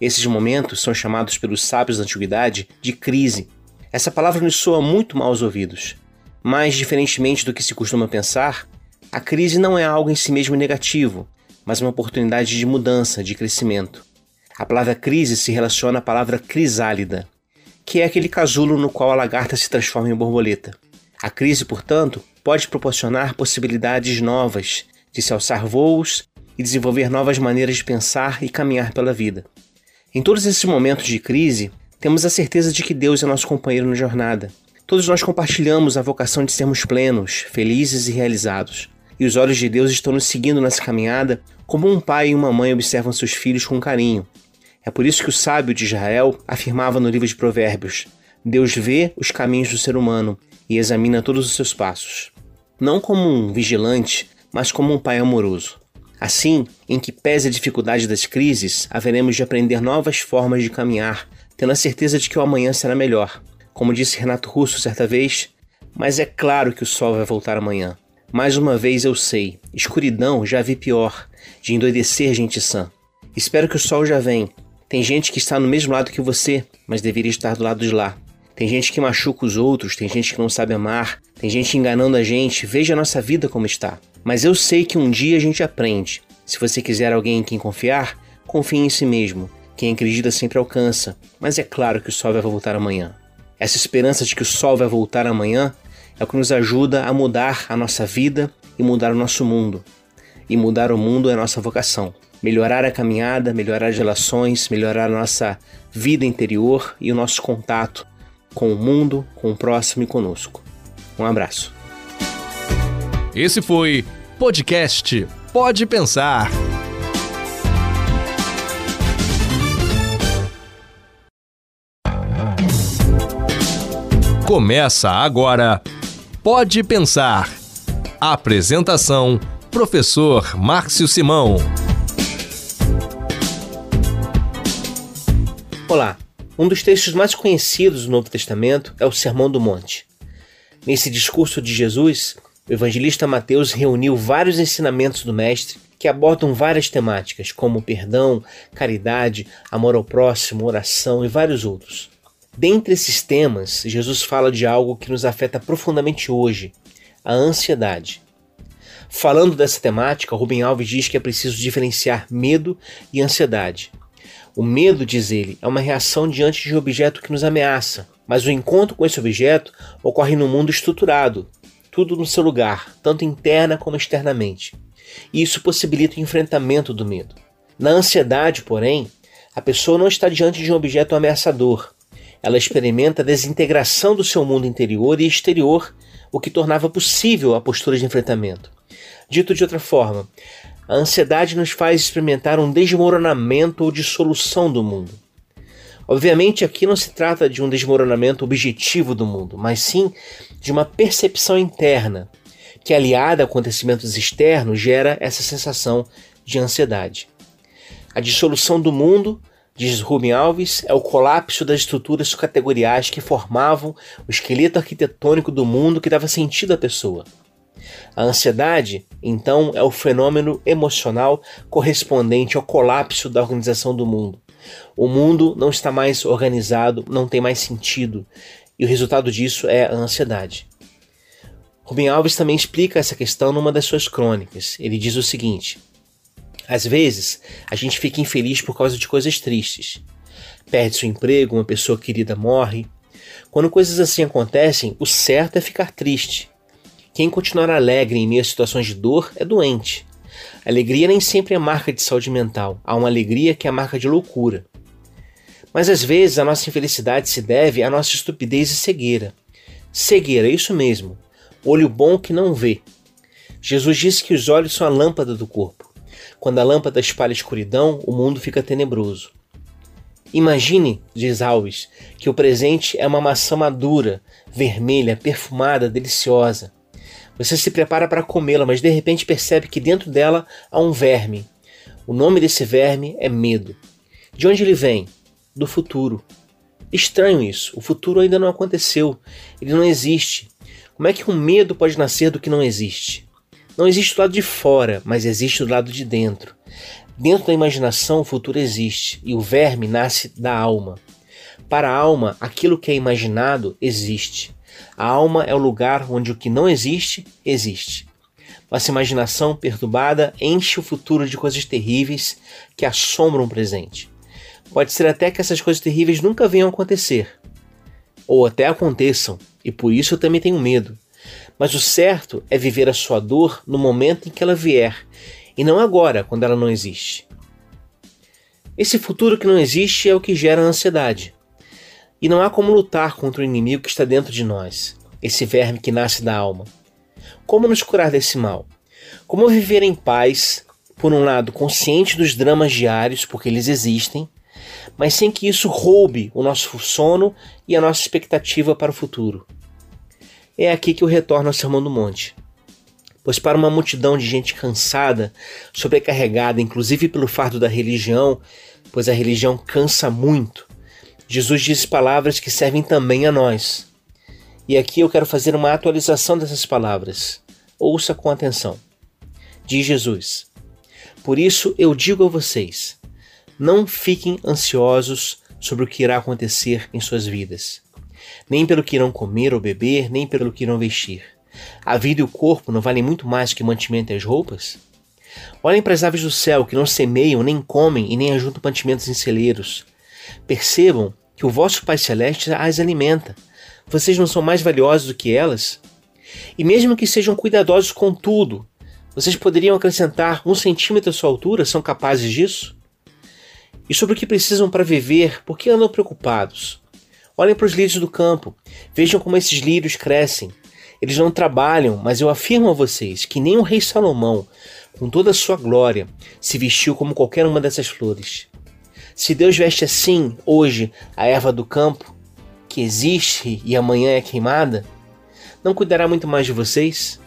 Esses momentos são chamados pelos sábios da antiguidade de crise. Essa palavra nos soa muito mal aos ouvidos. Mas, diferentemente do que se costuma pensar, a crise não é algo em si mesmo negativo, mas uma oportunidade de mudança, de crescimento. A palavra crise se relaciona à palavra crisálida, que é aquele casulo no qual a lagarta se transforma em borboleta. A crise, portanto, pode proporcionar possibilidades novas de se alçar voos e desenvolver novas maneiras de pensar e caminhar pela vida. Em todos esses momentos de crise, temos a certeza de que Deus é nosso companheiro na jornada. Todos nós compartilhamos a vocação de sermos plenos, felizes e realizados. E os olhos de Deus estão nos seguindo nessa caminhada, como um pai e uma mãe observam seus filhos com carinho, é por isso que o sábio de Israel afirmava no livro de Provérbios: Deus vê os caminhos do ser humano e examina todos os seus passos. Não como um vigilante, mas como um pai amoroso. Assim, em que pese a dificuldade das crises, haveremos de aprender novas formas de caminhar, tendo a certeza de que o amanhã será melhor. Como disse Renato Russo certa vez, mas é claro que o sol vai voltar amanhã. Mais uma vez eu sei, escuridão já vi pior, de endoidecer gente sã. Espero que o sol já vem. Tem gente que está no mesmo lado que você, mas deveria estar do lado de lá. Tem gente que machuca os outros, tem gente que não sabe amar, tem gente enganando a gente. Veja a nossa vida como está. Mas eu sei que um dia a gente aprende. Se você quiser alguém em quem confiar, confie em si mesmo. Quem acredita sempre alcança, mas é claro que o sol vai voltar amanhã. Essa esperança de que o sol vai voltar amanhã é o que nos ajuda a mudar a nossa vida e mudar o nosso mundo. E mudar o mundo é nossa vocação. Melhorar a caminhada, melhorar as relações, melhorar a nossa vida interior e o nosso contato com o mundo, com o próximo e conosco. Um abraço. Esse foi podcast Pode Pensar. Começa agora Pode Pensar. Apresentação: Professor Márcio Simão. Olá. Um dos textos mais conhecidos do Novo Testamento é o Sermão do Monte. Nesse discurso de Jesus, o evangelista Mateus reuniu vários ensinamentos do Mestre que abordam várias temáticas, como perdão, caridade, amor ao próximo, oração e vários outros. Dentre esses temas, Jesus fala de algo que nos afeta profundamente hoje: a ansiedade. Falando dessa temática, Rubem Alves diz que é preciso diferenciar medo e ansiedade. O medo, diz ele, é uma reação diante de um objeto que nos ameaça, mas o encontro com esse objeto ocorre no mundo estruturado, tudo no seu lugar, tanto interna como externamente. E isso possibilita o enfrentamento do medo. Na ansiedade, porém, a pessoa não está diante de um objeto ameaçador, ela experimenta a desintegração do seu mundo interior e exterior, o que tornava possível a postura de enfrentamento. Dito de outra forma, a ansiedade nos faz experimentar um desmoronamento ou dissolução do mundo. Obviamente, aqui não se trata de um desmoronamento objetivo do mundo, mas sim de uma percepção interna, que, aliada a acontecimentos externos, gera essa sensação de ansiedade. A dissolução do mundo diz Rubem Alves, é o colapso das estruturas categoriais que formavam o esqueleto arquitetônico do mundo que dava sentido à pessoa. A ansiedade, então, é o fenômeno emocional correspondente ao colapso da organização do mundo. O mundo não está mais organizado, não tem mais sentido, e o resultado disso é a ansiedade. Rubem Alves também explica essa questão numa das suas crônicas. Ele diz o seguinte: às vezes, a gente fica infeliz por causa de coisas tristes. Perde seu emprego, uma pessoa querida morre. Quando coisas assim acontecem, o certo é ficar triste. Quem continuar alegre em meio a situações de dor é doente. alegria nem sempre é marca de saúde mental, há uma alegria que é marca de loucura. Mas às vezes a nossa infelicidade se deve à nossa estupidez e cegueira. Cegueira, isso mesmo. Olho bom que não vê. Jesus disse que os olhos são a lâmpada do corpo. Quando a lâmpada espalha escuridão, o mundo fica tenebroso. Imagine, diz Alves, que o presente é uma maçã madura, vermelha, perfumada, deliciosa. Você se prepara para comê-la, mas de repente percebe que dentro dela há um verme. O nome desse verme é medo. De onde ele vem? Do futuro. Estranho isso. O futuro ainda não aconteceu. Ele não existe. Como é que um medo pode nascer do que não existe? Não existe do lado de fora, mas existe do lado de dentro. Dentro da imaginação, o futuro existe e o verme nasce da alma. Para a alma, aquilo que é imaginado existe. A alma é o lugar onde o que não existe, existe. Nossa imaginação perturbada enche o futuro de coisas terríveis que assombram o presente. Pode ser até que essas coisas terríveis nunca venham a acontecer, ou até aconteçam, e por isso eu também tenho medo. Mas o certo é viver a sua dor no momento em que ela vier, e não agora, quando ela não existe. Esse futuro que não existe é o que gera ansiedade. E não há como lutar contra o inimigo que está dentro de nós, esse verme que nasce da alma. Como nos curar desse mal? Como viver em paz, por um lado, consciente dos dramas diários, porque eles existem, mas sem que isso roube o nosso sono e a nossa expectativa para o futuro? É aqui que eu retorno ao Sermão do Monte. Pois para uma multidão de gente cansada, sobrecarregada, inclusive pelo fardo da religião, pois a religião cansa muito, Jesus diz palavras que servem também a nós. E aqui eu quero fazer uma atualização dessas palavras. Ouça com atenção. Diz Jesus: Por isso eu digo a vocês: não fiquem ansiosos sobre o que irá acontecer em suas vidas, nem pelo que irão comer ou beber, nem pelo que irão vestir. A vida e o corpo não valem muito mais que o mantimento e as roupas? Olhem para as aves do céu que não semeiam, nem comem e nem ajuntam mantimentos em celeiros. Percebam que o vosso Pai Celeste as alimenta. Vocês não são mais valiosos do que elas? E mesmo que sejam cuidadosos com tudo, vocês poderiam acrescentar um centímetro à sua altura? São capazes disso? E sobre o que precisam para viver, por que andam preocupados? Olhem para os lírios do campo, vejam como esses lírios crescem. Eles não trabalham, mas eu afirmo a vocês que nem o rei Salomão, com toda a sua glória, se vestiu como qualquer uma dessas flores. Se Deus veste assim, hoje, a erva do campo, que existe e amanhã é queimada, não cuidará muito mais de vocês?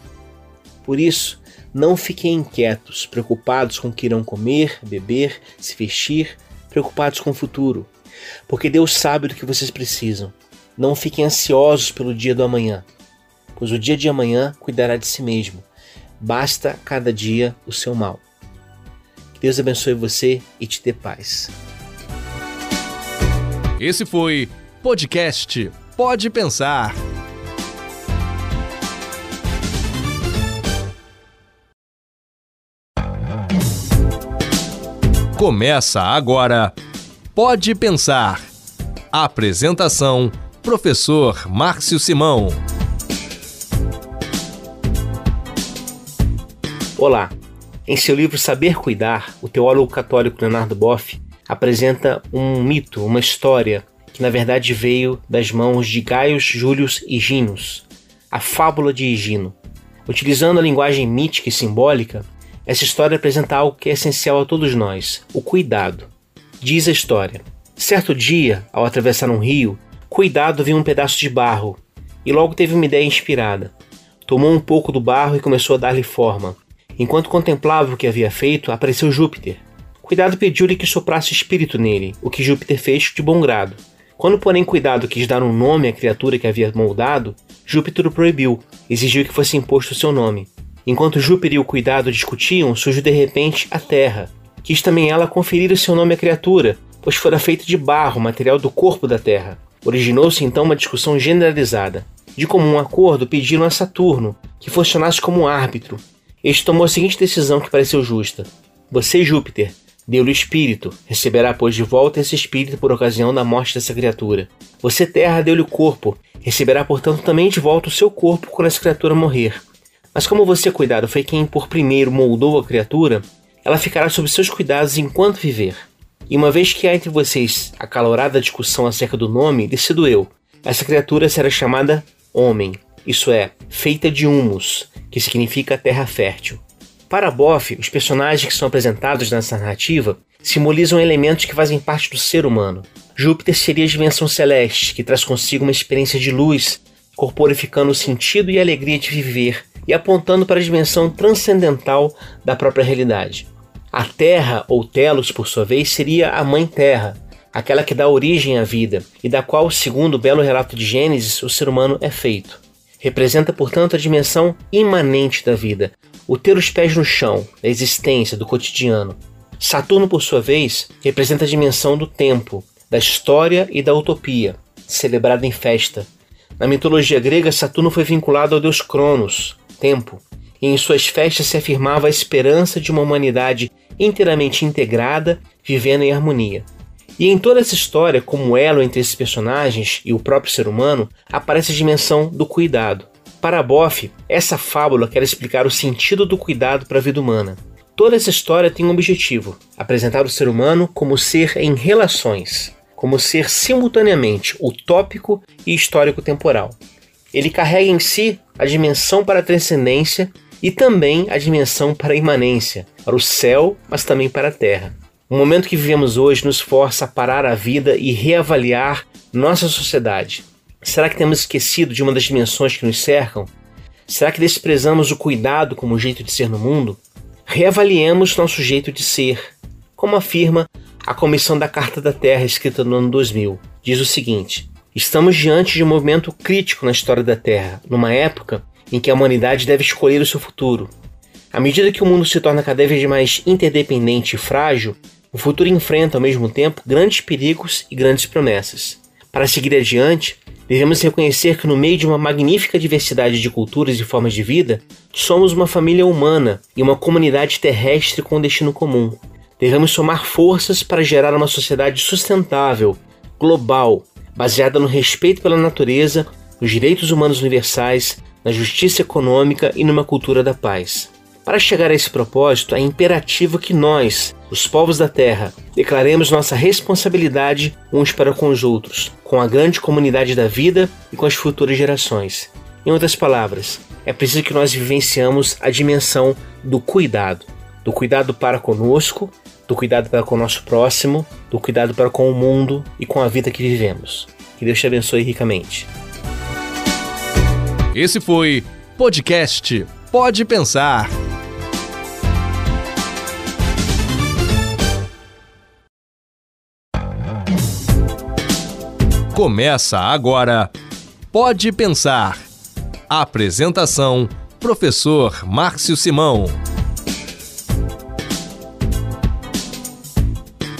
Por isso, não fiquem inquietos, preocupados com o que irão comer, beber, se vestir, preocupados com o futuro, porque Deus sabe do que vocês precisam. Não fiquem ansiosos pelo dia do amanhã, pois o dia de amanhã cuidará de si mesmo. Basta cada dia o seu mal. Que Deus abençoe você e te dê paz. Esse foi podcast Pode Pensar. Começa agora Pode Pensar. Apresentação: Professor Márcio Simão. Olá. Em seu livro Saber Cuidar, o teólogo católico Leonardo Boff apresenta um mito, uma história que na verdade veio das mãos de Gaius Július Higinos, a fábula de Higino. Utilizando a linguagem mítica e simbólica, essa história apresenta algo que é essencial a todos nós: o cuidado. Diz a história: certo dia, ao atravessar um rio, Cuidado viu um pedaço de barro e logo teve uma ideia inspirada. Tomou um pouco do barro e começou a dar-lhe forma. Enquanto contemplava o que havia feito, apareceu Júpiter. Cuidado pediu-lhe que soprasse espírito nele, o que Júpiter fez de bom grado. Quando, porém, Cuidado quis dar um nome à criatura que havia moldado, Júpiter o proibiu, exigiu que fosse imposto o seu nome. Enquanto Júpiter e o Cuidado discutiam, surgiu de repente a Terra. Quis também ela conferir o seu nome à criatura, pois fora feita de barro, material do corpo da Terra. Originou-se então uma discussão generalizada. De comum acordo, pediram a Saturno que funcionasse como árbitro. Este tomou a seguinte decisão que pareceu justa: Você, Júpiter, deu-lhe espírito, receberá, pois, de volta esse espírito por ocasião da morte dessa criatura. Você, Terra, deu-lhe o corpo, receberá, portanto, também de volta o seu corpo quando essa criatura morrer. Mas como você, cuidado, foi quem por primeiro moldou a criatura, ela ficará sob seus cuidados enquanto viver. E uma vez que há entre vocês acalorada discussão acerca do nome, decido eu. Essa criatura será chamada Homem, isso é, feita de humus, que significa terra fértil. Para Boff, os personagens que são apresentados nessa narrativa simbolizam elementos que fazem parte do ser humano. Júpiter seria a dimensão celeste, que traz consigo uma experiência de luz, corporificando o sentido e a alegria de viver e apontando para a dimensão transcendental da própria realidade. A Terra, ou Telos, por sua vez, seria a Mãe Terra, aquela que dá origem à vida e da qual, segundo o belo relato de Gênesis, o ser humano é feito. Representa, portanto, a dimensão imanente da vida, o ter os pés no chão, da existência, do cotidiano. Saturno, por sua vez, representa a dimensão do tempo, da história e da utopia, celebrada em festa. Na mitologia grega, Saturno foi vinculado ao deus Cronos, tempo, e em suas festas se afirmava a esperança de uma humanidade inteiramente integrada, vivendo em harmonia. E em toda essa história, como elo entre esses personagens e o próprio ser humano, aparece a dimensão do cuidado. Para Boff, essa fábula quer explicar o sentido do cuidado para a vida humana. Toda essa história tem um objetivo: apresentar o ser humano como ser em relações, como ser simultaneamente utópico e histórico-temporal. Ele carrega em si a dimensão para a transcendência e também a dimensão para a imanência, para o céu, mas também para a terra. O momento que vivemos hoje nos força a parar a vida e reavaliar nossa sociedade. Será que temos esquecido de uma das dimensões que nos cercam? Será que desprezamos o cuidado como jeito de ser no mundo? Reavaliemos nosso jeito de ser, como afirma a Comissão da Carta da Terra escrita no ano 2000. diz o seguinte: Estamos diante de um movimento crítico na história da Terra, numa época em que a humanidade deve escolher o seu futuro. À medida que o mundo se torna cada vez mais interdependente e frágil, o futuro enfrenta ao mesmo tempo grandes perigos e grandes promessas. Para seguir adiante, devemos reconhecer que, no meio de uma magnífica diversidade de culturas e formas de vida, somos uma família humana e uma comunidade terrestre com um destino comum. Devemos somar forças para gerar uma sociedade sustentável, global, baseada no respeito pela natureza, nos direitos humanos universais, na justiça econômica e numa cultura da paz. Para chegar a esse propósito, é imperativo que nós, os povos da Terra, declaremos nossa responsabilidade uns para com os outros, com a grande comunidade da vida e com as futuras gerações. Em outras palavras, é preciso que nós vivenciamos a dimensão do cuidado, do cuidado para conosco, do cuidado para com o nosso próximo, do cuidado para com o mundo e com a vida que vivemos. Que Deus te abençoe ricamente. Esse foi podcast Pode Pensar. Começa agora Pode Pensar. Apresentação: Professor Márcio Simão.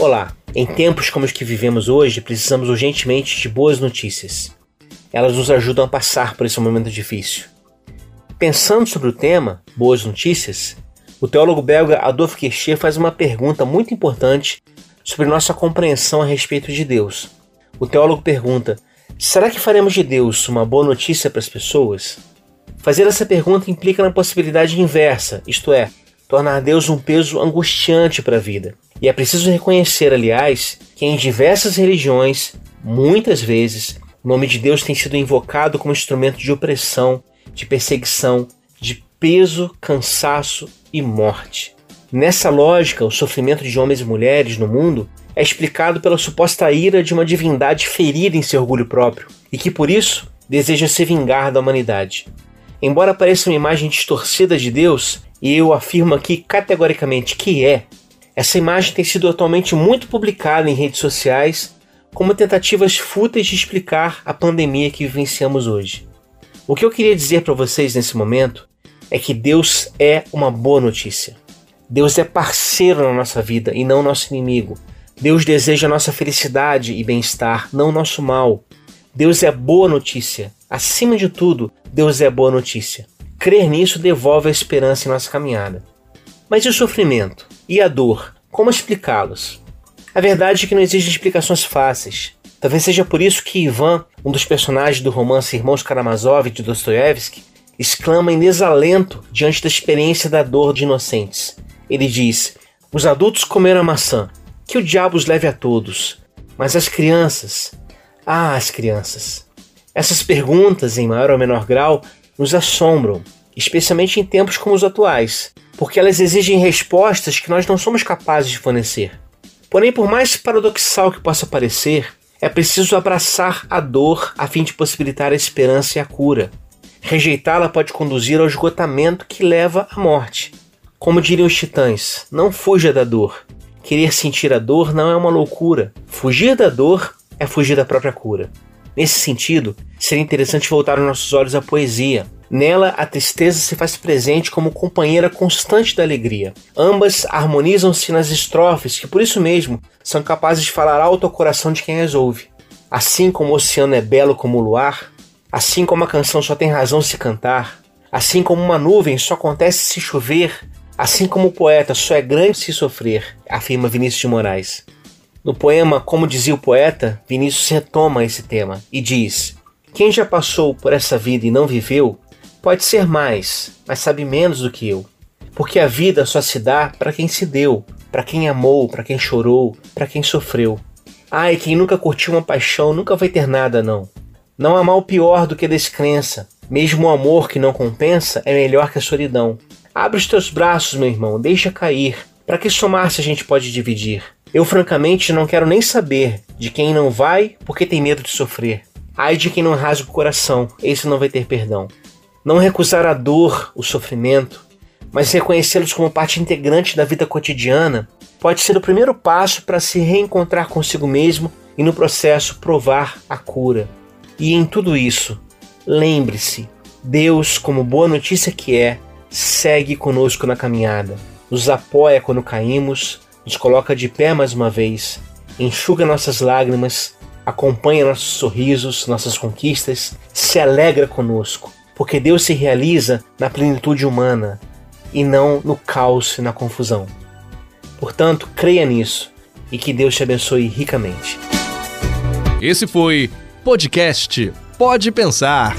Olá, em tempos como os que vivemos hoje, precisamos urgentemente de boas notícias. Elas nos ajudam a passar por esse momento difícil. Pensando sobre o tema, boas notícias, o teólogo belga Adolf Kircher faz uma pergunta muito importante sobre nossa compreensão a respeito de Deus. O teólogo pergunta: será que faremos de Deus uma boa notícia para as pessoas? Fazer essa pergunta implica na possibilidade inversa, isto é, tornar Deus um peso angustiante para a vida. E é preciso reconhecer, aliás, que em diversas religiões, muitas vezes, o nome de Deus tem sido invocado como instrumento de opressão, de perseguição, de peso, cansaço e morte. Nessa lógica, o sofrimento de homens e mulheres no mundo é explicado pela suposta ira de uma divindade ferida em seu orgulho próprio e que por isso deseja se vingar da humanidade. Embora pareça uma imagem distorcida de Deus, e eu afirmo aqui categoricamente que é, essa imagem tem sido atualmente muito publicada em redes sociais como tentativas fúteis de explicar a pandemia que vivenciamos hoje. O que eu queria dizer para vocês nesse momento é que Deus é uma boa notícia. Deus é parceiro na nossa vida e não nosso inimigo. Deus deseja nossa felicidade e bem-estar, não nosso mal. Deus é boa notícia. Acima de tudo, Deus é boa notícia. Crer nisso devolve a esperança em nossa caminhada. Mas e o sofrimento? E a dor? Como explicá-los? A verdade é que não existem explicações fáceis. Talvez seja por isso que Ivan, um dos personagens do romance Irmãos Karamazov de Dostoiévski, exclama em desalento diante da experiência da dor de inocentes. Ele diz: Os adultos comeram a maçã, que o diabo os leve a todos. Mas as crianças? Ah, as crianças. Essas perguntas, em maior ou menor grau, nos assombram, especialmente em tempos como os atuais, porque elas exigem respostas que nós não somos capazes de fornecer. Porém, por mais paradoxal que possa parecer, é preciso abraçar a dor a fim de possibilitar a esperança e a cura. Rejeitá-la pode conduzir ao esgotamento que leva à morte. Como diriam os titãs, não fuja da dor, Querer sentir a dor não é uma loucura. Fugir da dor é fugir da própria cura. Nesse sentido, seria interessante voltar os nossos olhos à poesia. Nela, a tristeza se faz presente como companheira constante da alegria. Ambas harmonizam-se nas estrofes, que por isso mesmo são capazes de falar alto ao coração de quem as ouve. Assim como o oceano é belo como o luar, assim como a canção só tem razão se cantar, assim como uma nuvem só acontece se chover, Assim como o poeta só é grande se sofrer, afirma Vinícius de Moraes. No poema Como Dizia o Poeta, Vinícius retoma esse tema e diz: Quem já passou por essa vida e não viveu, pode ser mais, mas sabe menos do que eu. Porque a vida só se dá para quem se deu, para quem amou, para quem chorou, para quem sofreu. Ai, quem nunca curtiu uma paixão nunca vai ter nada, não. Não há mal pior do que a descrença. Mesmo o amor que não compensa é melhor que a solidão. Abre os teus braços, meu irmão, deixa cair. Para que somar se a gente pode dividir? Eu, francamente, não quero nem saber de quem não vai porque tem medo de sofrer. Ai de quem não rasga o coração, esse não vai ter perdão. Não recusar a dor, o sofrimento, mas reconhecê-los como parte integrante da vida cotidiana pode ser o primeiro passo para se reencontrar consigo mesmo e no processo provar a cura. E em tudo isso, lembre-se: Deus, como boa notícia que é, segue conosco na caminhada, nos apoia quando caímos, nos coloca de pé mais uma vez, enxuga nossas lágrimas, acompanha nossos sorrisos, nossas conquistas, se alegra conosco, porque Deus se realiza na plenitude humana e não no caos e na confusão. Portanto, creia nisso e que Deus te abençoe ricamente. Esse foi Podcast Pode Pensar.